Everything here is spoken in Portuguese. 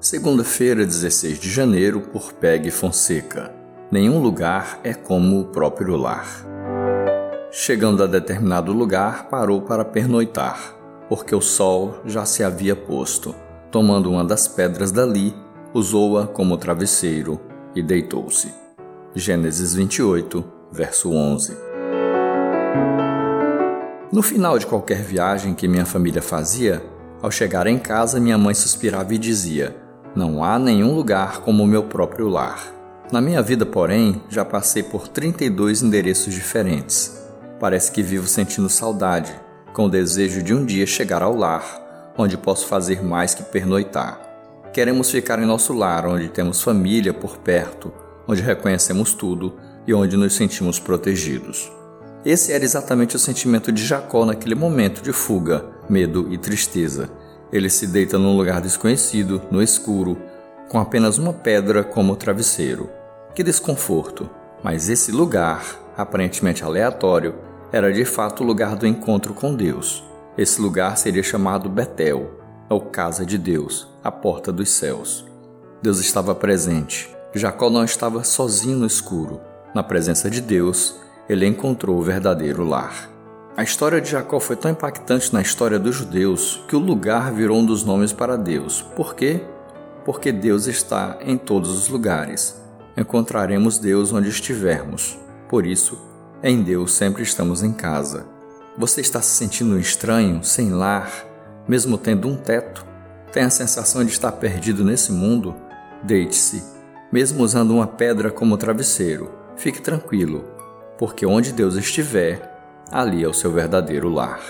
Segunda-feira, 16 de janeiro, por Peg Fonseca. Nenhum lugar é como o próprio lar. Chegando a determinado lugar, parou para pernoitar, porque o sol já se havia posto. Tomando uma das pedras dali, usou-a como travesseiro e deitou-se. Gênesis 28, verso 11. No final de qualquer viagem que minha família fazia, ao chegar em casa, minha mãe suspirava e dizia: não há nenhum lugar como o meu próprio lar. Na minha vida, porém, já passei por 32 endereços diferentes. Parece que vivo sentindo saudade, com o desejo de um dia chegar ao lar, onde posso fazer mais que pernoitar. Queremos ficar em nosso lar, onde temos família por perto, onde reconhecemos tudo e onde nos sentimos protegidos. Esse era exatamente o sentimento de Jacó naquele momento de fuga, medo e tristeza ele se deita num lugar desconhecido, no escuro, com apenas uma pedra como travesseiro. Que desconforto! Mas esse lugar, aparentemente aleatório, era de fato o lugar do encontro com Deus. Esse lugar seria chamado Betel, ou Casa de Deus, a porta dos céus. Deus estava presente. Jacó não estava sozinho no escuro. Na presença de Deus, ele encontrou o verdadeiro lar. A história de Jacó foi tão impactante na história dos judeus que o lugar virou um dos nomes para Deus. Por quê? Porque Deus está em todos os lugares. Encontraremos Deus onde estivermos. Por isso, em Deus sempre estamos em casa. Você está se sentindo estranho, sem lar, mesmo tendo um teto? Tem a sensação de estar perdido nesse mundo? Deite-se, mesmo usando uma pedra como travesseiro. Fique tranquilo, porque onde Deus estiver, ali é o seu verdadeiro lar.